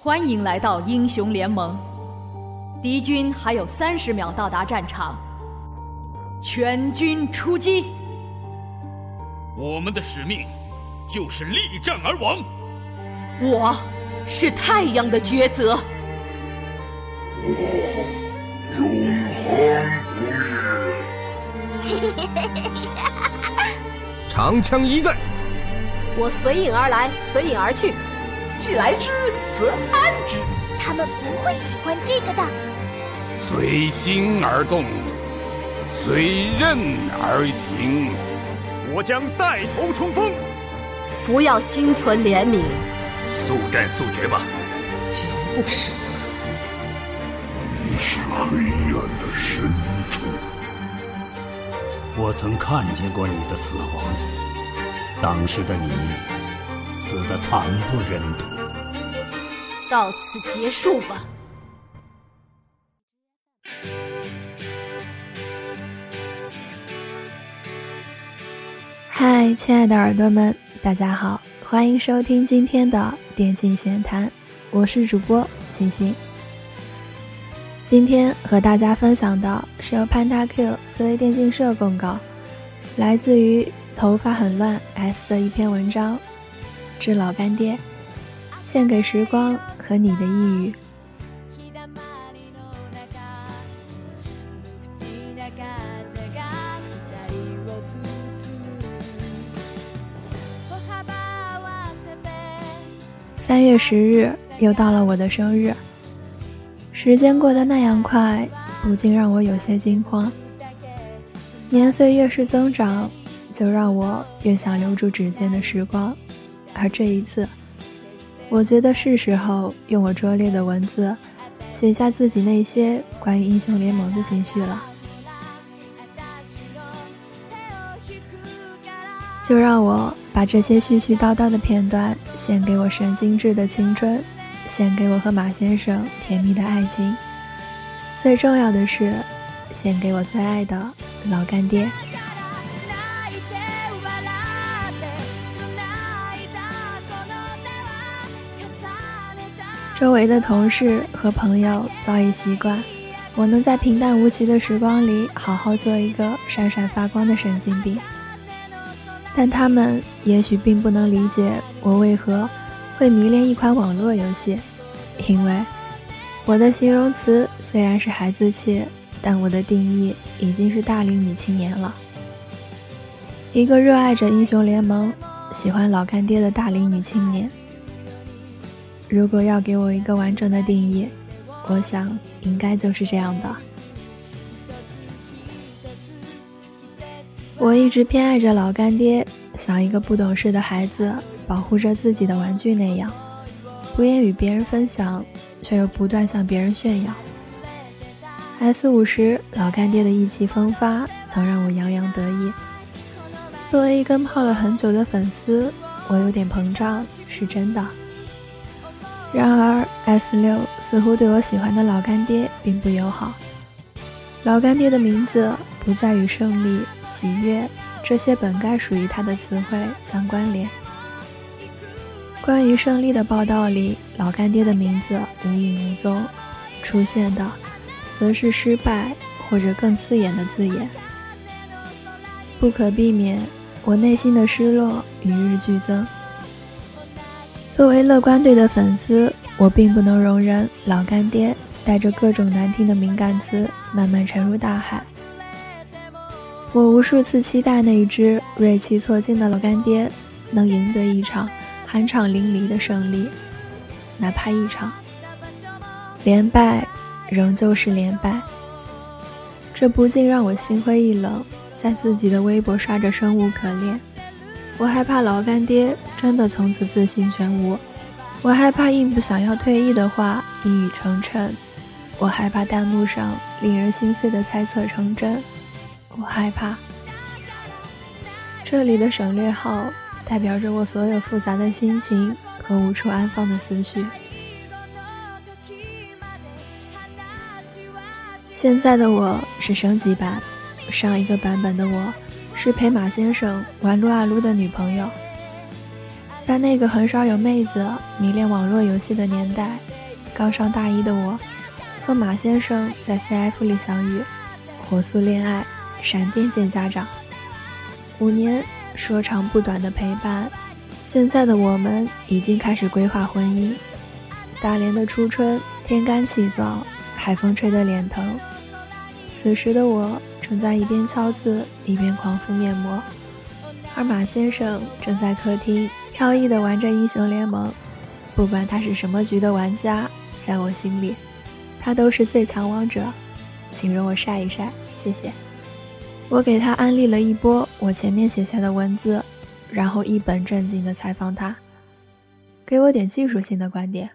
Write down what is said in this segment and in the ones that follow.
欢迎来到英雄联盟。敌军还有三十秒到达战场，全军出击！我们的使命就是力战而亡。我是太阳的抉择。我永恒不灭。长枪一在。我随影而来，随影而去。既来之，则安之。他们不会喜欢这个的。随心而动，随刃而行。我将带头冲锋。不要心存怜悯，速战速决吧。绝不是。你是黑暗的深处。我曾看见过你的死亡，当时的你死的惨不忍睹。到此结束吧。嗨，亲爱的耳朵们，大家好，欢迎收听今天的电竞闲谈，我是主播清新。今天和大家分享的是由 PandaQ 思维电竞社公告，来自于头发很乱 S 的一篇文章，致老干爹，献给时光和你的抑郁。三月十日又到了我的生日。时间过得那样快，不禁让我有些惊慌。年岁越是增长，就让我越想留住指尖的时光。而这一次，我觉得是时候用我拙劣的文字，写下自己那些关于英雄联盟的情绪了。就让我把这些絮絮叨叨的片段，献给我神经质的青春。献给我和马先生甜蜜的爱情，最重要的是，献给我最爱的老干爹。周围的同事和朋友早已习惯我能在平淡无奇的时光里好好做一个闪闪发光的神经病，但他们也许并不能理解我为何。会迷恋一款网络游戏，因为我的形容词虽然是孩子气，但我的定义已经是大龄女青年了。一个热爱着英雄联盟、喜欢老干爹的大龄女青年。如果要给我一个完整的定义，我想应该就是这样的。我一直偏爱着老干爹，像一个不懂事的孩子。保护着自己的玩具那样，不愿与别人分享，却又不断向别人炫耀。S 五十老干爹的意气风发，曾让我洋洋得意。作为一根泡了很久的粉丝，我有点膨胀，是真的。然而 S 六似乎对我喜欢的老干爹并不友好。老干爹的名字不再与胜利、喜悦这些本该属于他的词汇相关联。关于胜利的报道里，老干爹的名字无影无踪，出现的则是失败或者更刺眼的字眼。不可避免，我内心的失落与日俱增。作为乐观队的粉丝，我并不能容忍老干爹带着各种难听的敏感词慢慢沉入大海。我无数次期待那一只锐气错尽的老干爹能赢得一场。酣畅淋漓的胜利，哪怕一场连败，仍旧是连败。这不禁让我心灰意冷，在自己的微博刷着生无可恋。我害怕老干爹真的从此自信全无，我害怕印不想要退役的话一语成谶，我害怕弹幕上令人心碎的猜测成真，我害怕这里的省略号。代表着我所有复杂的心情和无处安放的思绪。现在的我是升级版，上一个版本的我是陪马先生玩撸啊撸的女朋友。在那个很少有妹子迷恋网络游戏的年代，刚上大一的我，和马先生在 CF 里相遇，火速恋爱，闪电见家长。五年说长不短的陪伴，现在的我们已经开始规划婚姻。大连的初春，天干气燥，海风吹得脸疼。此时的我正在一边敲字一边狂敷面膜，而马先生正在客厅。飘逸的玩着英雄联盟，不管他是什么局的玩家，在我心里，他都是最强王者。请容我晒一晒，谢谢。我给他安利了一波我前面写下的文字，然后一本正经地采访他，给我点技术性的观点，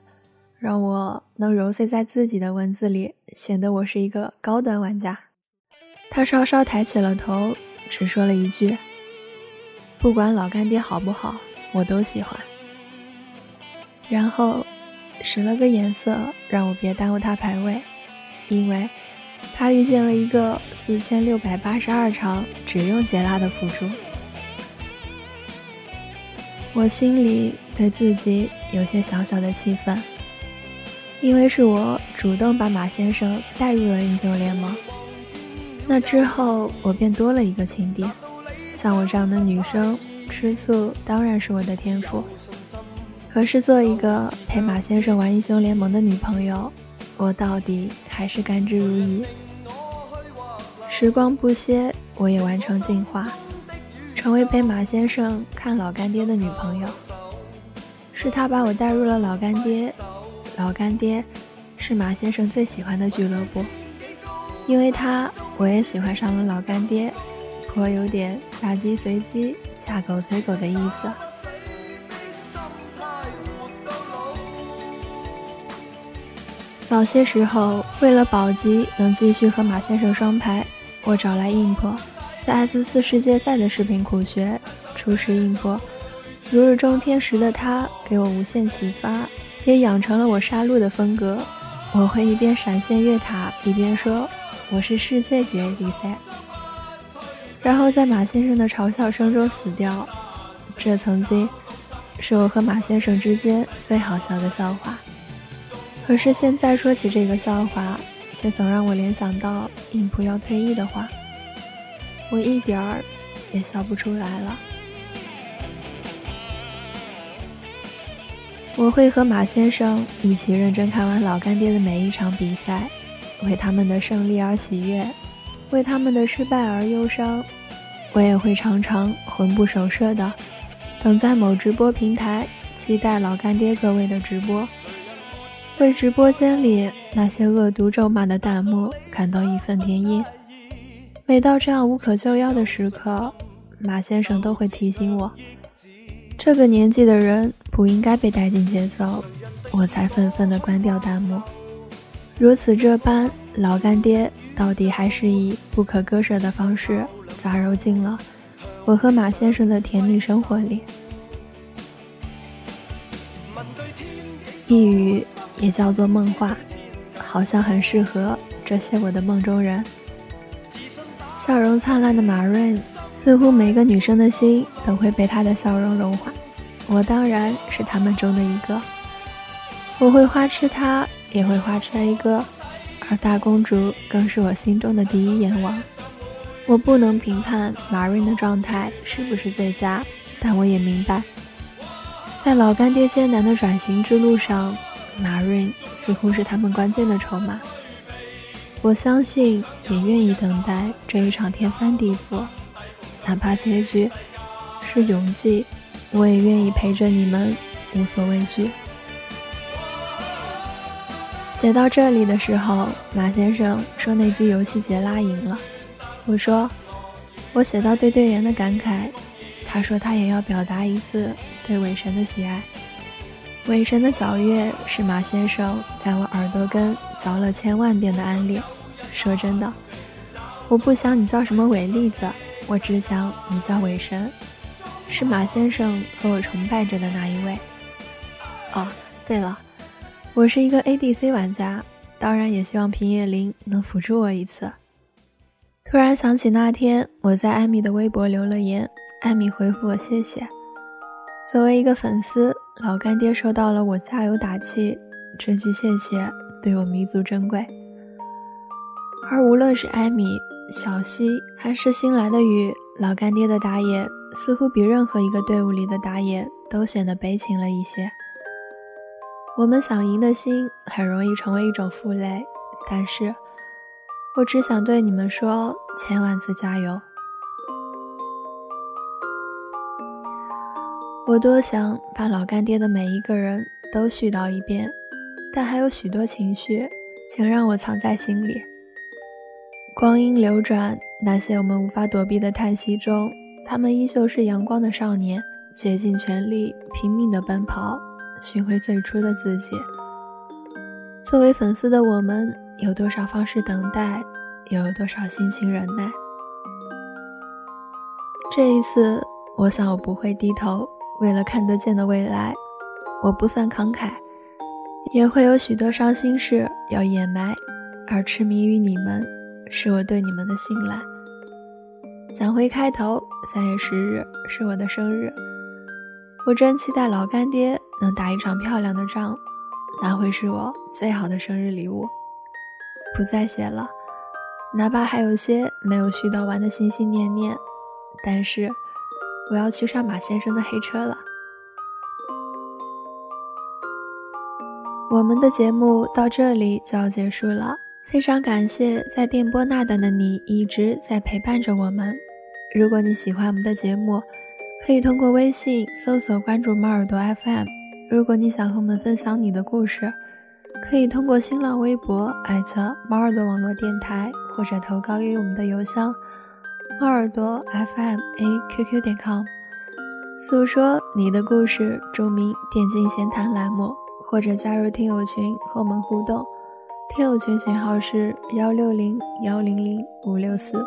让我能揉碎在自己的文字里，显得我是一个高端玩家。他稍稍抬起了头，只说了一句：“不管老干爹好不好。”我都喜欢，然后使了个眼色，让我别耽误他排位，因为他遇见了一个四千六百八十二场只用杰拉的辅助。我心里对自己有些小小的气愤，因为是我主动把马先生带入了英雄联盟，那之后我便多了一个情敌，像我这样的女生。吃醋当然是我的天赋，可是做一个陪马先生玩英雄联盟的女朋友，我到底还是甘之如饴。时光不歇，我也完成进化，成为陪马先生看老干爹的女朋友。是他把我带入了老干爹，老干爹是马先生最喜欢的俱乐部，因为他，我也喜欢上了老干爹，颇有点嫁鸡随鸡。嫁狗随狗的意思。早些时候，为了保级能继续和马先生双排，我找来硬破，在 S 四世界赛的视频苦学，初识硬破。如日中天时的他给我无限启发，也养成了我杀戮的风格。我会一边闪现越塔，一边说：“我是世界级 ADC。”然后在马先生的嘲笑声中死掉，这曾经是我和马先生之间最好笑的笑话。可是现在说起这个笑话，却总让我联想到印普要退役的话，我一点儿也笑不出来了。我会和马先生一起认真看完老干爹的每一场比赛，为他们的胜利而喜悦。为他们的失败而忧伤，我也会常常魂不守舍的等在某直播平台，期待老干爹各位的直播，为直播间里那些恶毒咒骂的弹幕感到义愤填膺。每到这样无可救药的时刻，马先生都会提醒我，这个年纪的人不应该被带进节奏，我才愤愤地关掉弹幕。如此这般，老干爹到底还是以不可割舍的方式杂糅进了我和马先生的甜蜜生活里。一语也叫做梦话，好像很适合这些我的梦中人。笑容灿烂的马瑞，似乎每个女生的心都会被他的笑容融化。我当然是他们中的一个，我会花痴他。也会花痴一哥，而大公主更是我心中的第一眼王。我不能评判马瑞的状态是不是最佳，但我也明白，在老干爹艰难的转型之路上，马瑞似乎是他们关键的筹码。我相信，也愿意等待这一场天翻地覆，哪怕结局是永寂，我也愿意陪着你们，无所畏惧。写到这里的时候，马先生说那句游戏杰拉赢了。我说我写到对队员的感慨，他说他也要表达一次对韦神的喜爱。韦神的皎月是马先生在我耳朵根嚼了千万遍的安利。说真的，我不想你叫什么韦栗子，我只想你叫韦神，是马先生和我崇拜着的那一位。哦，对了。我是一个 ADC 玩家，当然也希望平野绫能辅助我一次。突然想起那天我在艾米的微博留了言，艾米回复我谢谢。作为一个粉丝，老干爹收到了我加油打气这句谢谢，对我弥足珍贵。而无论是艾米、小西，还是新来的雨，老干爹的打野似乎比任何一个队伍里的打野都显得悲情了一些。我们想赢的心很容易成为一种负累，但是我只想对你们说千万次加油。我多想把老干爹的每一个人都絮叨一遍，但还有许多情绪，请让我藏在心里。光阴流转，那些我们无法躲避的叹息中，他们依旧是阳光的少年，竭尽全力，拼命的奔跑，寻回最初的自己。作为粉丝的我们，有多少方式等待，又有多少心情忍耐？这一次，我想我不会低头。为了看得见的未来，我不算慷慨，也会有许多伤心事要掩埋，而痴迷于你们，是我对你们的信赖。讲回开头，三月十日是我的生日，我真期待老干爹能打一场漂亮的仗，那会是我最好的生日礼物。不再写了，哪怕还有些没有絮叨完的心心念念，但是。我要去上马先生的黑车了。我们的节目到这里就要结束了，非常感谢在电波那端的你一直在陪伴着我们。如果你喜欢我们的节目，可以通过微信搜索关注猫耳朵 FM。如果你想和我们分享你的故事，可以通过新浪微博艾特猫耳朵网络电台，或者投稿给我们的邮箱。猫耳朵 FM A Q Q 点 com，诉说你的故事，注明电竞闲谈栏目，或者加入听友群和我们互动。听友群群号是幺六零幺零零五六四。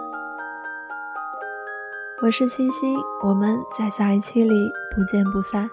我是清新，我们在下一期里不见不散。